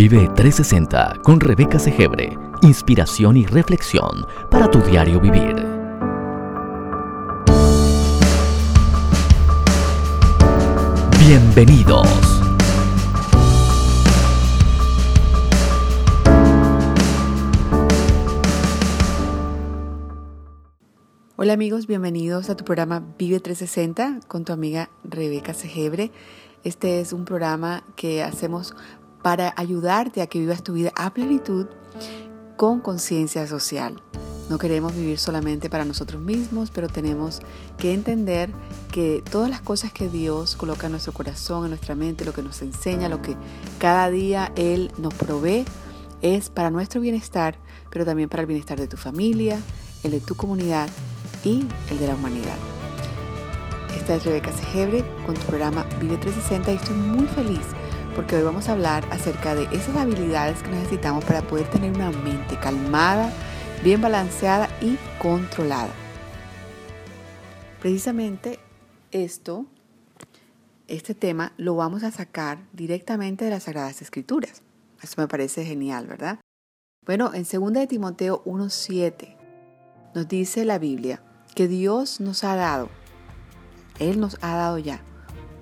Vive 360 con Rebeca Segebre. Inspiración y reflexión para tu diario vivir. Bienvenidos. Hola amigos, bienvenidos a tu programa Vive 360 con tu amiga Rebeca Segebre. Este es un programa que hacemos para ayudarte a que vivas tu vida a plenitud con conciencia social. No queremos vivir solamente para nosotros mismos, pero tenemos que entender que todas las cosas que Dios coloca en nuestro corazón, en nuestra mente, lo que nos enseña, lo que cada día Él nos provee, es para nuestro bienestar, pero también para el bienestar de tu familia, el de tu comunidad y el de la humanidad. Esta es Rebeca Segebre con tu programa Vive 360 y estoy muy feliz porque hoy vamos a hablar acerca de esas habilidades que necesitamos para poder tener una mente calmada, bien balanceada y controlada. Precisamente esto, este tema, lo vamos a sacar directamente de las Sagradas Escrituras. Eso me parece genial, ¿verdad? Bueno, en 2 de Timoteo 1.7 nos dice la Biblia que Dios nos ha dado, Él nos ha dado ya,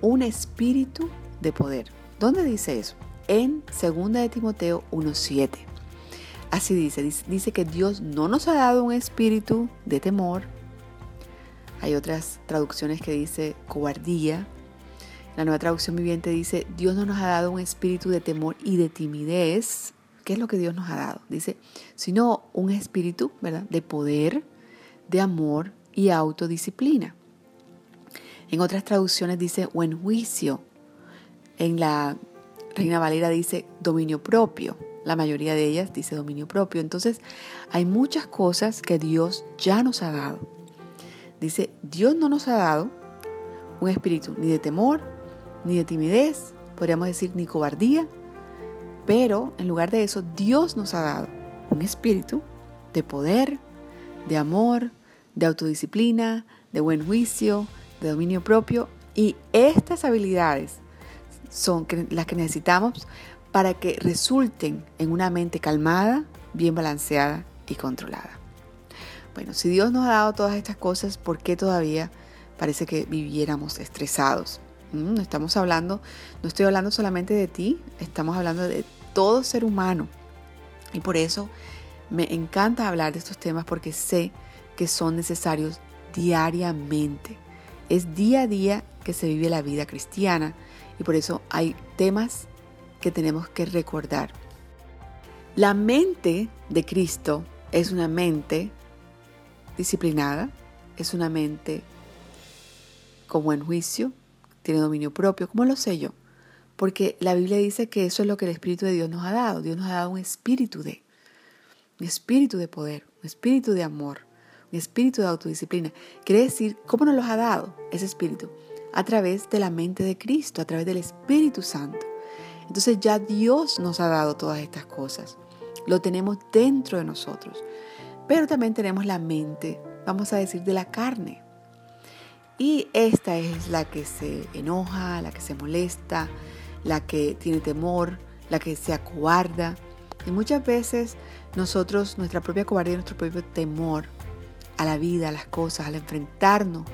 un espíritu de poder. ¿Dónde dice eso? En 2 de Timoteo 1.7. Así dice, dice que Dios no nos ha dado un espíritu de temor. Hay otras traducciones que dice cobardía. La nueva traducción viviente dice, Dios no nos ha dado un espíritu de temor y de timidez. ¿Qué es lo que Dios nos ha dado? Dice, sino un espíritu, ¿verdad? De poder, de amor y autodisciplina. En otras traducciones dice buen juicio. En la Reina Valera dice dominio propio. La mayoría de ellas dice dominio propio. Entonces, hay muchas cosas que Dios ya nos ha dado. Dice, Dios no nos ha dado un espíritu ni de temor, ni de timidez, podríamos decir ni cobardía, pero en lugar de eso, Dios nos ha dado un espíritu de poder, de amor, de autodisciplina, de buen juicio, de dominio propio. Y estas habilidades son las que necesitamos para que resulten en una mente calmada, bien balanceada y controlada. Bueno, si Dios nos ha dado todas estas cosas, ¿por qué todavía parece que viviéramos estresados? Mm, no estamos hablando, no estoy hablando solamente de ti, estamos hablando de todo ser humano. Y por eso me encanta hablar de estos temas porque sé que son necesarios diariamente. Es día a día que se vive la vida cristiana y por eso hay temas que tenemos que recordar. La mente de Cristo es una mente disciplinada, es una mente con buen juicio, tiene dominio propio. ¿Cómo lo sé yo? Porque la Biblia dice que eso es lo que el Espíritu de Dios nos ha dado. Dios nos ha dado un espíritu de, un espíritu de poder, un espíritu de amor, un espíritu de autodisciplina. Quiere decir, ¿cómo nos los ha dado ese espíritu? A través de la mente de Cristo, a través del Espíritu Santo. Entonces ya Dios nos ha dado todas estas cosas. Lo tenemos dentro de nosotros. Pero también tenemos la mente, vamos a decir, de la carne. Y esta es la que se enoja, la que se molesta, la que tiene temor, la que se acobarda. Y muchas veces nosotros, nuestra propia cobardía, nuestro propio temor a la vida, a las cosas, al enfrentarnos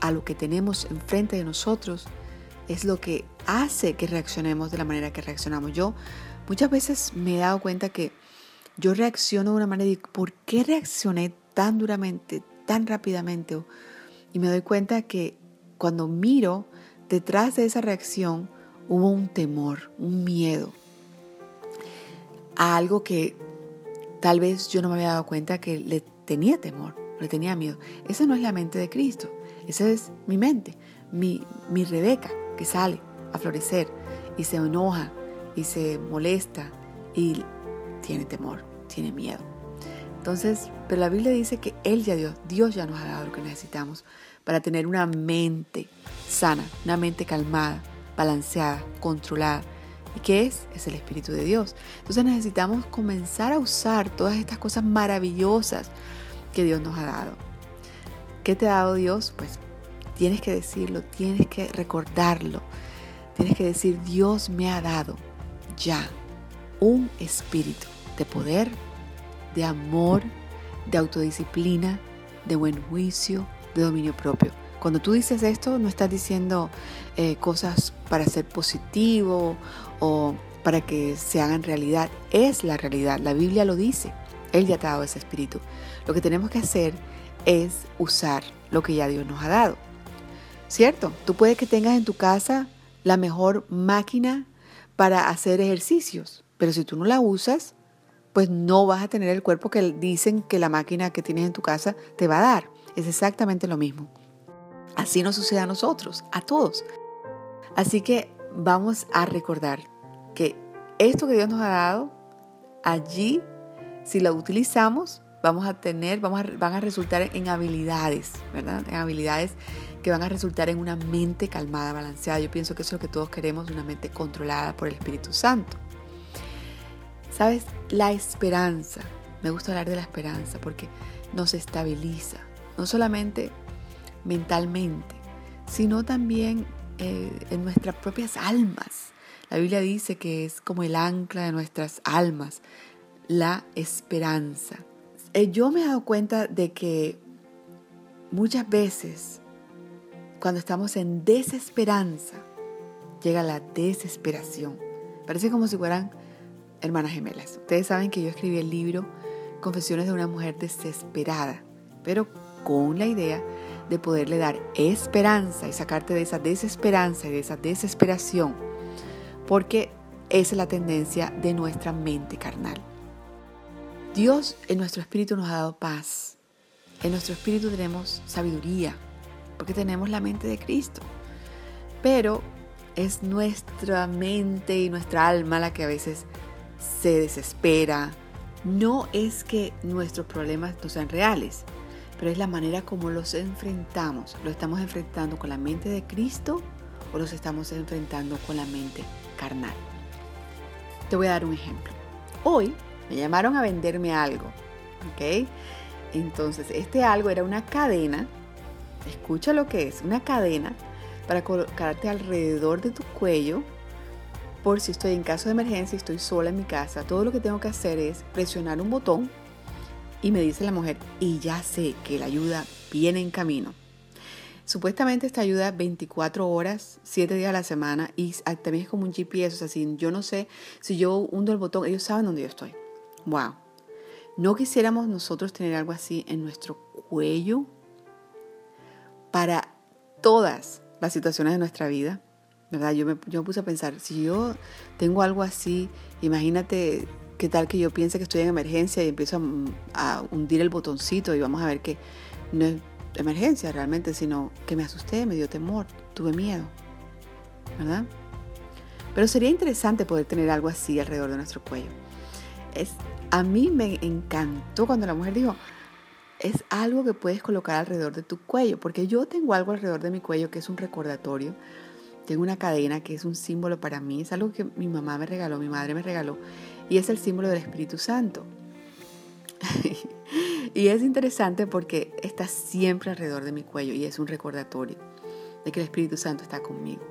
a lo que tenemos enfrente de nosotros, es lo que hace que reaccionemos de la manera que reaccionamos. Yo muchas veces me he dado cuenta que yo reacciono de una manera y ¿por qué reaccioné tan duramente, tan rápidamente? Y me doy cuenta que cuando miro detrás de esa reacción hubo un temor, un miedo a algo que tal vez yo no me había dado cuenta que le tenía temor, le tenía miedo. Esa no es la mente de Cristo. Esa es mi mente, mi, mi Rebeca que sale a florecer y se enoja y se molesta y tiene temor, tiene miedo. Entonces, pero la Biblia dice que Él ya Dios, Dios ya nos ha dado lo que necesitamos para tener una mente sana, una mente calmada, balanceada, controlada. ¿Y qué es? Es el Espíritu de Dios. Entonces necesitamos comenzar a usar todas estas cosas maravillosas que Dios nos ha dado. ¿Qué te ha dado Dios? Pues tienes que decirlo, tienes que recordarlo. Tienes que decir, Dios me ha dado ya un espíritu de poder, de amor, de autodisciplina, de buen juicio, de dominio propio. Cuando tú dices esto, no estás diciendo eh, cosas para ser positivo o para que se hagan realidad. Es la realidad. La Biblia lo dice. Él ya ha dado ese espíritu. Lo que tenemos que hacer es usar lo que ya Dios nos ha dado. ¿Cierto? Tú puedes que tengas en tu casa la mejor máquina para hacer ejercicios, pero si tú no la usas, pues no vas a tener el cuerpo que dicen que la máquina que tienes en tu casa te va a dar. Es exactamente lo mismo. Así nos sucede a nosotros, a todos. Así que vamos a recordar que esto que Dios nos ha dado, allí, si lo utilizamos, vamos a tener, vamos a, van a resultar en habilidades, ¿verdad? En habilidades que van a resultar en una mente calmada, balanceada. Yo pienso que eso es lo que todos queremos, una mente controlada por el Espíritu Santo. ¿Sabes? La esperanza. Me gusta hablar de la esperanza porque nos estabiliza, no solamente mentalmente, sino también eh, en nuestras propias almas. La Biblia dice que es como el ancla de nuestras almas, la esperanza. Eh, yo me he dado cuenta de que muchas veces cuando estamos en desesperanza, llega la desesperación. Parece como si fueran hermanas gemelas. Ustedes saben que yo escribí el libro Confesiones de una mujer desesperada, pero con la idea de poderle dar esperanza y sacarte de esa desesperanza y de esa desesperación, porque esa es la tendencia de nuestra mente carnal. Dios en nuestro espíritu nos ha dado paz. En nuestro espíritu tenemos sabiduría, porque tenemos la mente de Cristo. Pero es nuestra mente y nuestra alma la que a veces se desespera. No es que nuestros problemas no sean reales, pero es la manera como los enfrentamos. ¿Lo estamos enfrentando con la mente de Cristo o los estamos enfrentando con la mente carnal? Te voy a dar un ejemplo. Hoy me llamaron a venderme algo, ¿ok? Entonces, este algo era una cadena, escucha lo que es, una cadena para colocarte alrededor de tu cuello por si estoy en caso de emergencia y estoy sola en mi casa. Todo lo que tengo que hacer es presionar un botón y me dice la mujer, y ya sé que la ayuda viene en camino. Supuestamente esta ayuda 24 horas, 7 días a la semana y también es como un GPS, o sea, si yo no sé, si yo hundo el botón, ellos saben dónde yo estoy. Wow. ¿No quisiéramos nosotros tener algo así en nuestro cuello para todas las situaciones de nuestra vida? ¿Verdad? Yo me, yo me puse a pensar, si yo tengo algo así, imagínate ¿Qué tal que yo piense que estoy en emergencia y empiezo a, hundir el botoncito y vamos a ver que no es emergencia realmente, sino que me asusté, me dio temor, tuve miedo, ¿verdad? Pero sería interesante poder tener algo así alrededor de nuestro cuello. Es, a mí me encantó cuando la mujer dijo, es algo que puedes colocar alrededor de tu cuello, porque yo tengo algo alrededor de mi cuello que es un recordatorio. Tengo una cadena que es un símbolo para mí, es algo que mi mamá me regaló, mi madre me regaló, y es el símbolo del Espíritu Santo. y es interesante porque está siempre alrededor de mi cuello y es un recordatorio de que el Espíritu Santo está conmigo.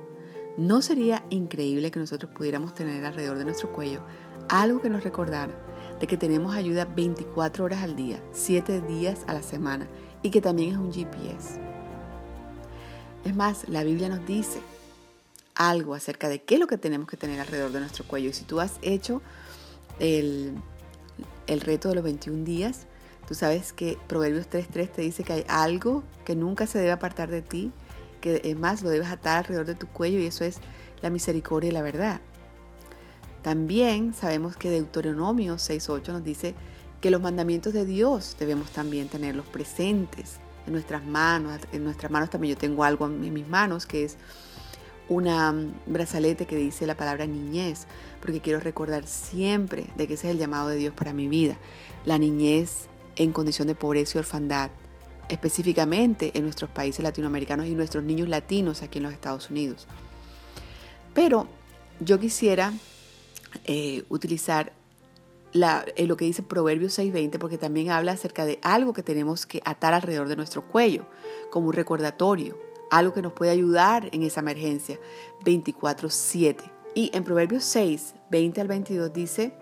¿No sería increíble que nosotros pudiéramos tener alrededor de nuestro cuello algo que nos recordara de que tenemos ayuda 24 horas al día, 7 días a la semana y que también es un GPS? Es más, la Biblia nos dice algo acerca de qué es lo que tenemos que tener alrededor de nuestro cuello. Y si tú has hecho el, reto de los 21 días, tú sabes que Proverbios 3.3 te dice que hay algo que nunca se debe apartar de ti, que es más, lo debes atar alrededor de tu cuello y eso es la misericordia y la verdad. También sabemos que Deuteronomio 6.8 nos dice que los mandamientos de Dios debemos también tenerlos presentes en nuestras manos. En nuestras manos también yo tengo algo en mis manos que es una mm, brazalete que dice la palabra niñez, porque quiero recordar siempre de que ese es el llamado de Dios para mi vida. La niñez en condición de pobreza y orfandad, específicamente en nuestros países latinoamericanos y nuestros niños latinos aquí en los Estados Unidos. Pero yo quisiera eh, utilizar eh, lo que dice Proverbios 6:20 porque también habla acerca de algo que tenemos que atar alrededor de nuestro cuello, como un recordatorio algo que nos puede ayudar en esa emergencia 24/7. Y en Proverbios 6, 20 al 22 dice,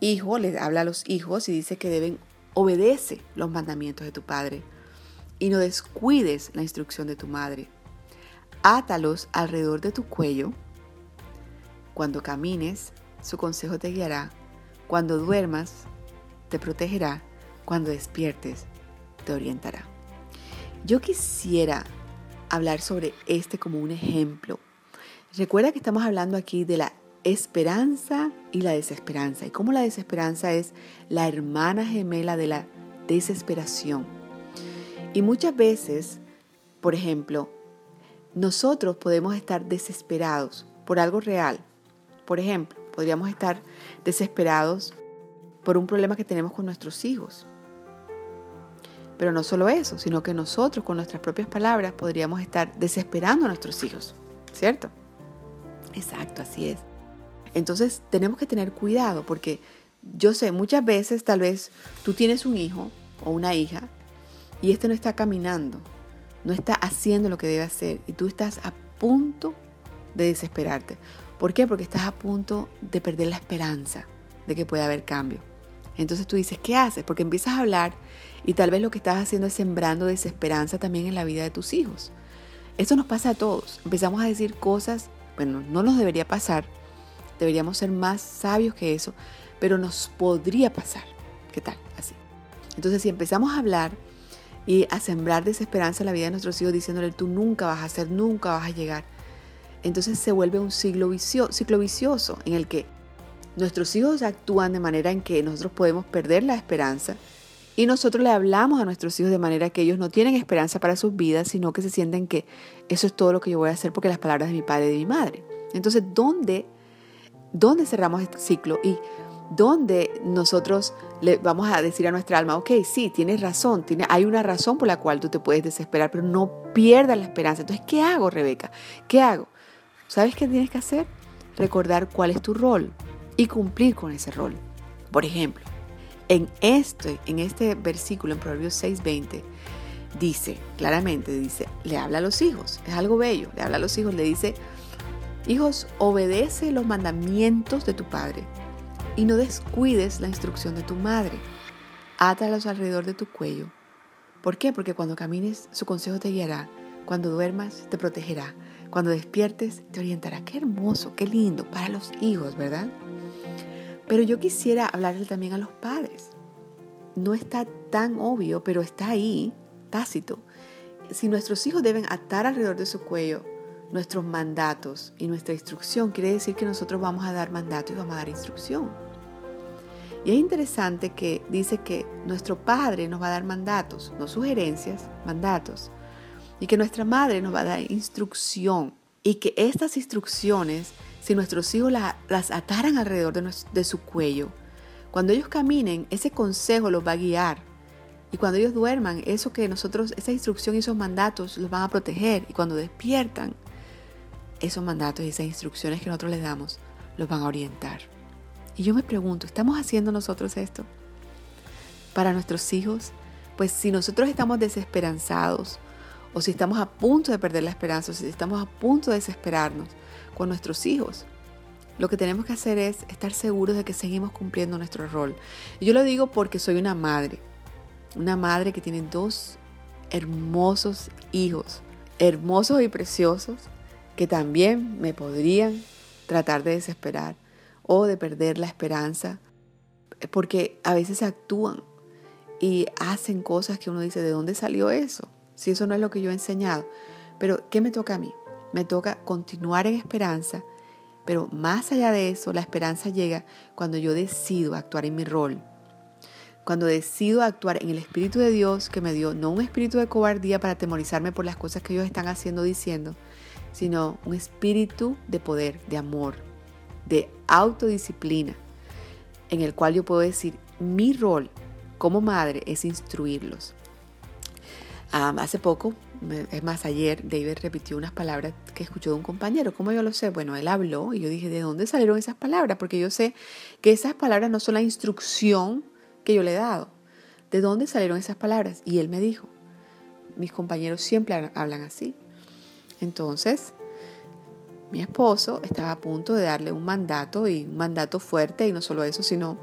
hijo, le habla a los hijos y dice que deben obedece los mandamientos de tu padre y no descuides la instrucción de tu madre. Átalos alrededor de tu cuello. Cuando camines, su consejo te guiará. Cuando duermas, te protegerá. Cuando despiertes, te orientará. Yo quisiera hablar sobre este como un ejemplo. Recuerda que estamos hablando aquí de la esperanza y la desesperanza. Y cómo la desesperanza es la hermana gemela de la desesperación. Y muchas veces, por ejemplo, nosotros podemos estar desesperados por algo real. Por ejemplo, podríamos estar desesperados por un problema que tenemos con nuestros hijos. Pero no solo eso, sino que nosotros con nuestras propias palabras podríamos estar desesperando a nuestros hijos, ¿cierto? Exacto, así es. Entonces tenemos que tener cuidado porque yo sé, muchas veces tal vez tú tienes un hijo o una hija y este no está caminando, no está haciendo lo que debe hacer y tú estás a punto de desesperarte. ¿Por qué? Porque estás a punto de perder la esperanza de que pueda haber cambio. Entonces tú dices, ¿qué haces? Porque empiezas a hablar y tal vez lo que estás haciendo es sembrando desesperanza también en la vida de tus hijos. Eso nos pasa a todos. Empezamos a decir cosas, bueno, no nos debería pasar, deberíamos ser más sabios que eso, pero nos podría pasar. ¿Qué tal? Así. Entonces, si empezamos a hablar y a sembrar desesperanza en la vida de nuestros hijos diciéndole, tú nunca vas a hacer, nunca vas a llegar, entonces se vuelve un ciclo, vicioso en el que nuestros hijos actúan de manera en que nosotros podemos perder la esperanza y nosotros le hablamos a nuestros hijos de manera que ellos no tienen esperanza para sus vidas, sino que se sienten que eso es todo lo que yo voy a hacer porque las palabras de mi padre y de mi madre. Entonces, ¿dónde dónde cerramos este ciclo y dónde nosotros le vamos a decir a nuestra alma, ok, sí, tienes razón, tiene, hay una razón por la cual tú te puedes desesperar, pero no pierdas la esperanza. Entonces, ¿qué hago, Rebeca? ¿Qué hago? ¿Sabes qué tienes que hacer? Recordar cuál es tu rol y cumplir con ese rol. Por ejemplo, en este, en este versículo, en Proverbios 6:20, dice, claramente dice, le habla a los hijos, es algo bello, le habla a los hijos, le dice, Hijos, obedece los mandamientos de tu padre y no descuides la instrucción de tu madre. Átalos alrededor de tu cuello. ¿Por qué? Porque cuando camines, su consejo te guiará. Cuando duermas, te protegerá. Cuando despiertes, te orientará. Qué hermoso, qué lindo para los hijos, ¿verdad? Pero yo quisiera hablarle también a los padres. No está tan obvio, pero está ahí, tácito. Si nuestros hijos deben atar alrededor de su cuello nuestros mandatos y nuestra instrucción, quiere decir que nosotros vamos a dar mandato y vamos a dar instrucción. Y es interesante que dice que nuestro padre nos va a dar mandatos, no sugerencias, mandatos. Y que nuestra madre nos va a dar instrucción. Y que estas instrucciones, si nuestros hijos las, ataran alrededor de, de su cuello, cuando ellos caminen, ese consejo los va a guiar. Y cuando ellos duerman, eso que nosotros, esa instrucción y esos mandatos los van a proteger. Y cuando despiertan, esos mandatos y esas instrucciones que nosotros les damos los van a orientar. Y yo me pregunto, ¿estamos haciendo nosotros esto para nuestros hijos? Pues si nosotros estamos desesperanzados o si estamos a punto de perder la esperanza o si estamos a punto de desesperarnos con nuestros hijos, lo que tenemos que hacer es estar seguros de que seguimos cumpliendo nuestro rol. Yo lo digo porque soy una madre, una madre que tiene dos hermosos hijos, hermosos y preciosos, que también me podrían tratar de desesperar o de perder la esperanza, porque a veces actúan y hacen cosas que uno dice, ¿de dónde salió eso? Si eso no es lo que yo he enseñado. Pero, ¿qué me toca a mí? Me toca continuar en esperanza, pero más allá de eso, la esperanza llega cuando yo decido actuar en mi rol. Cuando decido actuar en el Espíritu de Dios que me dio, no un espíritu de cobardía para atemorizarme por las cosas que ellos están haciendo, diciendo, sino un espíritu de poder, de amor, de autodisciplina, en el cual yo puedo decir, mi rol como madre es instruirlos. Hace poco, es más, ayer David repitió unas palabras que escuchó de un compañero. ¿Cómo yo lo sé? Bueno, él habló y yo dije, ¿de dónde salieron esas palabras? Porque yo sé que esas palabras no son la instrucción que yo le he dado. ¿De dónde salieron esas palabras? Y él me dijo, mis compañeros siempre hablan así. Entonces, mi esposo estaba a punto de darle un mandato y un mandato fuerte y no solo eso, sino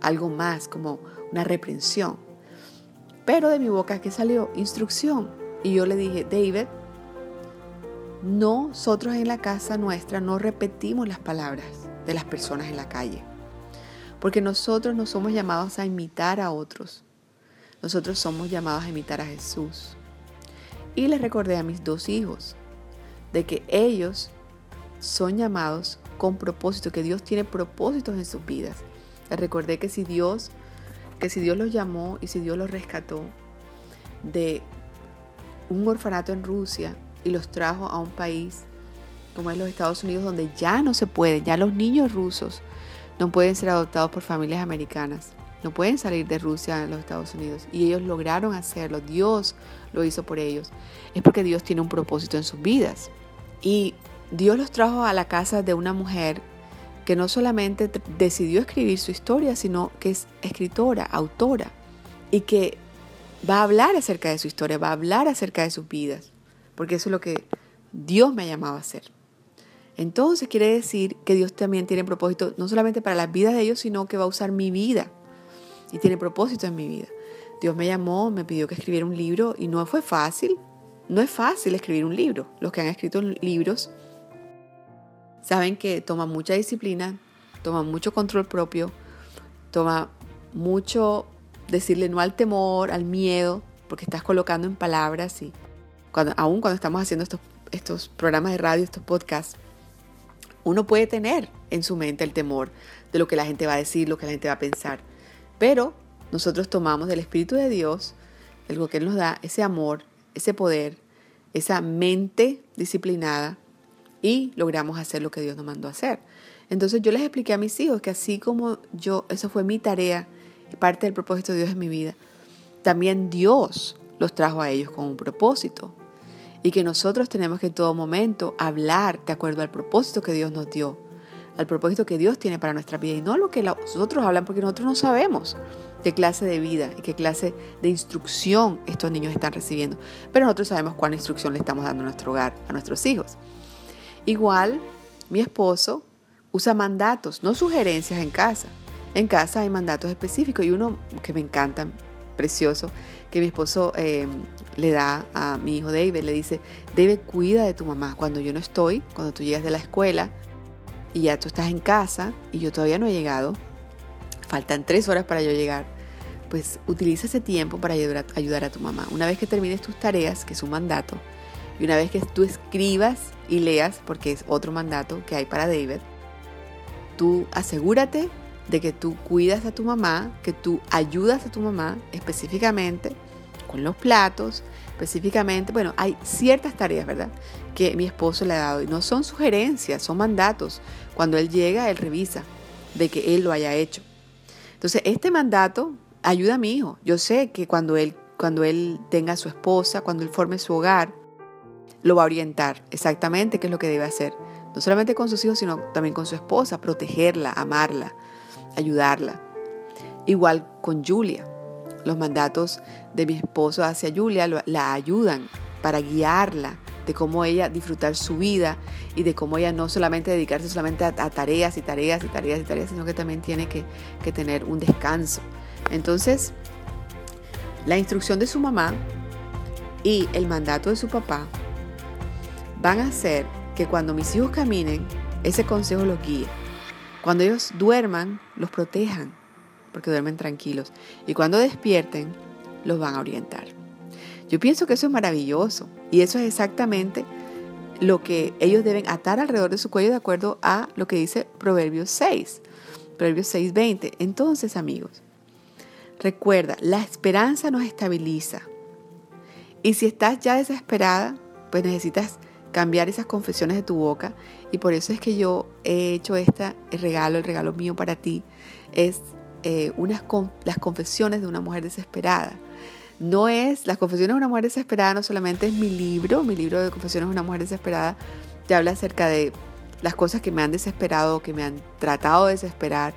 algo más, como una reprensión. Pero de mi boca que salió instrucción y yo le dije, David, nosotros en la casa nuestra no repetimos las palabras de las personas en la calle, porque nosotros no somos llamados a imitar a otros, nosotros somos llamados a imitar a Jesús. Y les recordé a mis dos hijos de que ellos son llamados con propósito, que Dios tiene propósitos en sus vidas. Les recordé que si Dios, que si Dios los llamó y si Dios los rescató de un orfanato en Rusia y los trajo a un país como es los Estados Unidos, donde ya no se puede, ya los niños rusos no pueden ser adoptados por familias americanas, no pueden salir de Rusia a los Estados Unidos. Y ellos lograron hacerlo, Dios lo hizo por ellos. Es porque Dios tiene un propósito en sus vidas. Y Dios los trajo a la casa de una mujer que no solamente decidió escribir su historia, sino que es escritora, autora, y que va a hablar acerca de su historia, va a hablar acerca de sus vidas, porque eso es lo que Dios me ha llamado a hacer. Entonces quiere decir que Dios también tiene propósito no solamente para las vidas de ellos, sino que va a usar mi vida y tiene propósito en mi vida. Dios me llamó, me pidió que escribiera un libro y no fue fácil. No es fácil escribir un libro. Los que han escrito libros saben que toma mucha disciplina, toma mucho control propio, toma mucho decirle no al temor, al miedo, porque estás colocando en palabras y cuando, aún cuando estamos haciendo estos, estos programas de radio, estos podcasts, uno puede tener en su mente el temor de lo que la gente va a decir, lo que la gente va a pensar. Pero nosotros tomamos del Espíritu de Dios, algo que Él nos da, ese amor, ese poder, esa mente disciplinada y logramos hacer lo que Dios nos mandó a hacer. Entonces yo les expliqué a mis hijos que así como yo, eso fue mi tarea, parte del propósito de Dios en mi vida, también Dios los trajo a ellos con un propósito. Y que nosotros tenemos que en todo momento hablar de acuerdo al propósito que Dios nos dio, al propósito que Dios tiene para nuestra vida y no lo que los otros hablan porque nosotros no sabemos qué clase de vida y qué clase de instrucción estos niños están recibiendo. Pero nosotros sabemos cuál instrucción le estamos dando a nuestro hogar, a nuestros hijos. Igual, mi esposo usa mandatos, no sugerencias en casa. En casa hay mandatos específicos y uno que me encanta, precioso, que mi esposo eh, le da a mi hijo David, le dice, David, cuida de tu mamá. Cuando yo no estoy, cuando tú llegas de la escuela y ya tú estás en casa y yo todavía no he llegado, faltan tres horas para yo llegar, pues utiliza ese tiempo para ayudar a tu mamá. Una vez que termines tus tareas, que es un mandato, y una vez que tú escribas y leas, porque es otro mandato que hay para David, tú asegúrate de que tú cuidas a tu mamá, que tú ayudas a tu mamá específicamente con los platos, específicamente, bueno, hay ciertas tareas, ¿verdad? Que mi esposo le ha dado y no son sugerencias, son mandatos. Cuando él llega, él revisa de que él lo haya hecho. Entonces, este mandato ayuda a mi hijo. Yo sé que cuando él, cuando él tenga a su esposa, cuando él forme su hogar, lo va a orientar exactamente qué es lo que debe hacer. No solamente con sus hijos, sino también con su esposa, protegerla, amarla, ayudarla. Igual con Julia. Los mandatos de mi esposo hacia Julia la ayudan para guiarla de cómo ella disfrutar su vida y de cómo ella no solamente dedicarse solamente a, tareas y tareas y tareas y tareas, sino que también tiene que, que tener un descanso. Entonces, la instrucción de su mamá y el mandato de su papá van a hacer que cuando mis hijos caminen, ese consejo los guíe. Cuando ellos duerman, los protejan, porque duermen tranquilos. Y cuando despierten, los van a orientar. Yo pienso que eso es maravilloso. Y eso es exactamente lo que ellos deben atar alrededor de su cuello de acuerdo a lo que dice Proverbios 6. Proverbios 6, 20. Entonces, amigos, recuerda, la esperanza nos estabiliza. Y si estás ya desesperada, pues necesitas cambiar esas confesiones de tu boca. Y por eso es que yo he hecho este regalo, el regalo mío para ti, es eh, unas las confesiones de una mujer desesperada. No es, las confesiones de una mujer desesperada no solamente es mi libro, mi libro de confesiones de una mujer desesperada, te habla acerca de las cosas que me han desesperado, que me han tratado de desesperar,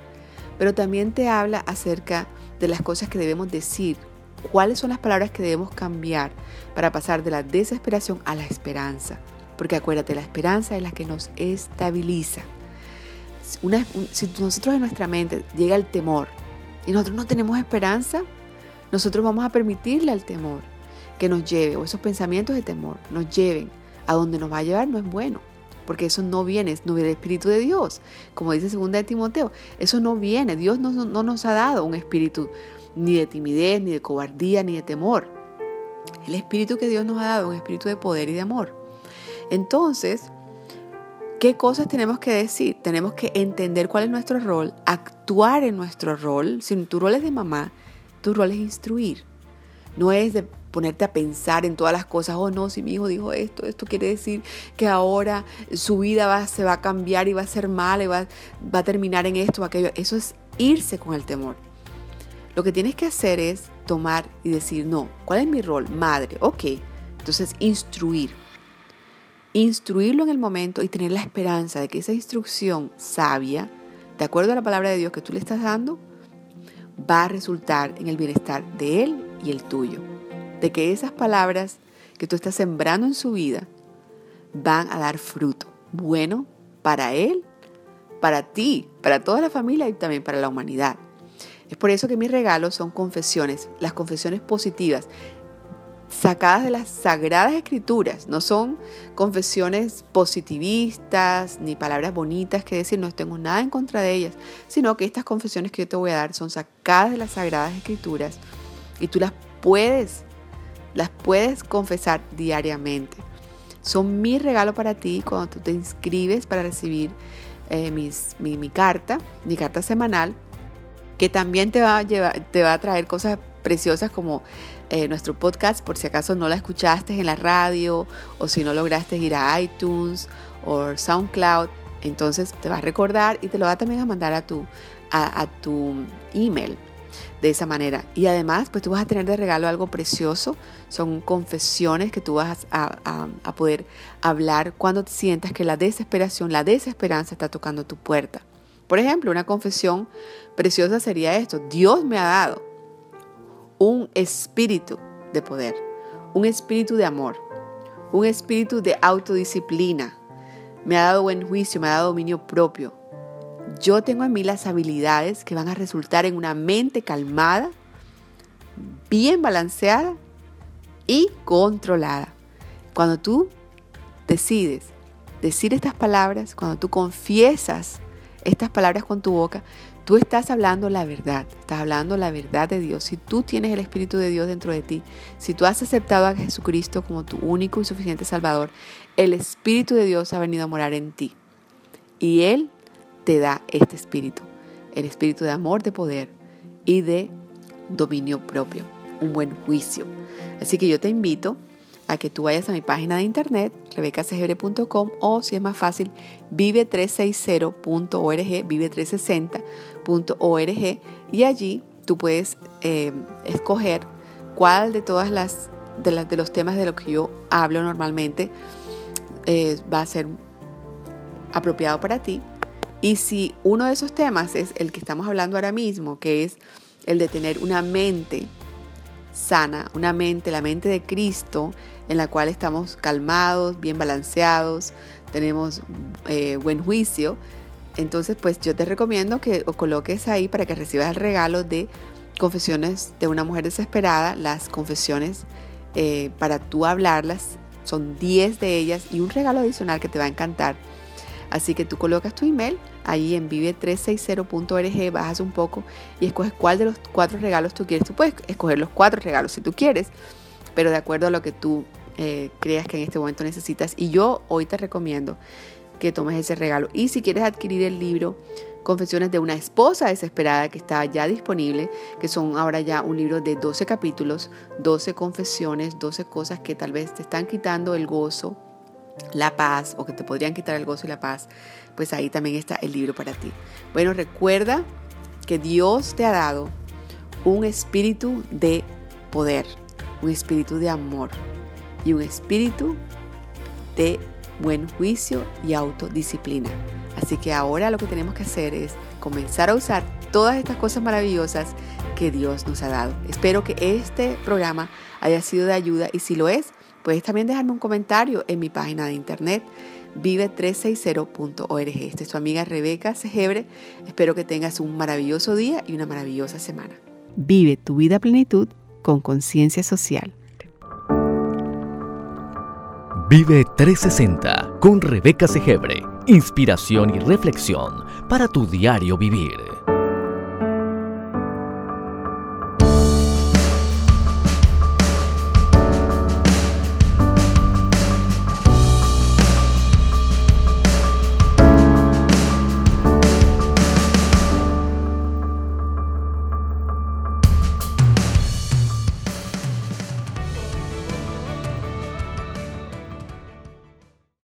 pero también te habla acerca de las cosas que debemos decir, cuáles son las palabras que debemos cambiar para pasar de la desesperación a la esperanza Porque acuérdate, la esperanza es la que nos estabiliza. si nosotros en nuestra mente llega el temor y nosotros no tenemos esperanza, nosotros vamos a permitirle al temor que nos lleve, o esos pensamientos de temor, nos lleven a donde nos va a llevar, no es bueno. Porque eso no viene, no viene del Espíritu de Dios. Como dice 2 de Timoteo, eso no viene. Dios no, no nos ha dado un espíritu ni de timidez, ni de cobardía, ni de temor. El espíritu que Dios nos ha dado un espíritu de poder y de amor. Entonces, ¿qué cosas tenemos que decir? Tenemos que entender cuál es nuestro rol, actuar en nuestro rol. Si tu rol es de mamá, tu rol es instruir. No es de ponerte a pensar en todas las cosas, oh no, si mi hijo dijo esto, esto quiere decir que ahora su vida va, se va a cambiar y va a ser mala y va, va a terminar en esto o aquello. Eso es irse con el temor. Lo que tienes que hacer es tomar y decir, no, ¿cuál es mi rol? Madre, ok. Entonces, instruir. Instruirlo en el momento y tener la esperanza de que esa instrucción sabia, de acuerdo a la palabra de Dios que tú le estás dando, va a resultar en el bienestar de él y el tuyo. De que esas palabras que tú estás sembrando en su vida van a dar fruto bueno para él, para ti, para toda la familia y también para la humanidad. Es por eso que mis regalos son confesiones, las confesiones positivas, sacadas de las sagradas escrituras. No son confesiones positivistas ni palabras bonitas que decir, no tengo nada en contra de ellas, sino que estas confesiones que yo te voy a dar son sacadas de las sagradas escrituras y tú las puedes, las puedes confesar diariamente. Son mi regalo para ti cuando tú te inscribes para recibir eh, mi, mi carta, mi carta semanal que también te va a, llevar, te va a traer cosas preciosas como eh, nuestro podcast, por si acaso no la escuchaste en la radio o si no lograste ir a iTunes o SoundCloud, entonces te va a recordar y te lo va también a mandar a tu, a, tu email de esa manera. Y además, pues tú vas a tener de regalo algo precioso. Son confesiones que tú vas a, a, poder hablar cuando te sientas que la desesperación, la desesperanza está tocando tu puerta. Por ejemplo, una confesión preciosa sería esto. Dios me ha dado un espíritu de poder, un espíritu de amor, un espíritu de autodisciplina. Me ha dado buen juicio, me ha dado dominio propio. Yo tengo en mí las habilidades que van a resultar en una mente calmada, bien balanceada y controlada. Cuando tú decides decir estas palabras, cuando tú confiesas estas palabras con tu boca, tú estás hablando la verdad, estás hablando la verdad de Dios. Si tú tienes el Espíritu de Dios dentro de ti, si tú has aceptado a Jesucristo como tu único y suficiente Salvador, el Espíritu de Dios ha venido a morar en ti. Y Él te da este Espíritu, el Espíritu de amor, de poder y de dominio propio, un buen juicio. Así que yo te invito a que tú vayas a mi página de internet, rebecasegebre.com o si es más fácil, vive360.org, vive360.org y allí tú puedes eh, escoger cuál de todas las de, de, los temas de los que yo hablo normalmente eh, va a ser apropiado para ti. Y si uno de esos temas es el que estamos hablando ahora mismo, que es el de tener una mente sana, una mente, la mente de Cristo, en la cual estamos calmados, bien balanceados, tenemos eh, buen juicio. Entonces, pues yo te recomiendo que os coloques ahí para que recibas el regalo de confesiones de una mujer desesperada, las confesiones eh, para tú hablarlas. Son 10 de ellas y un regalo adicional que te va a encantar. Así que tú colocas tu email ahí en vive360.org, bajas un poco y escoges cuál de los cuatro regalos tú quieres. Tú puedes escoger los cuatro regalos si tú quieres, pero de acuerdo a lo que tú eh, creas que en este momento necesitas. Y yo hoy te recomiendo que tomes ese regalo. Y si quieres adquirir el libro Confesiones de una esposa desesperada que está ya disponible, que son ahora ya un libro de 12 capítulos, 12 confesiones, 12 cosas que tal vez te están quitando el gozo, la paz o que te podrían quitar el gozo y la paz, pues ahí también está el libro para ti. Bueno, recuerda que Dios te ha dado un espíritu de poder, un espíritu de amor, y un espíritu de buen juicio y autodisciplina. Así que ahora lo que tenemos que hacer es comenzar a usar todas estas cosas maravillosas que Dios nos ha dado. Espero que este programa haya sido de ayuda y si lo es, Puedes también dejarme un comentario en mi página de internet vive360.org. Esta es tu amiga Rebeca Segebre. Espero que tengas un maravilloso día y una maravillosa semana. Vive tu vida plenitud con conciencia social. Vive 360 con Rebeca Segebre. Inspiración y reflexión para tu diario vivir.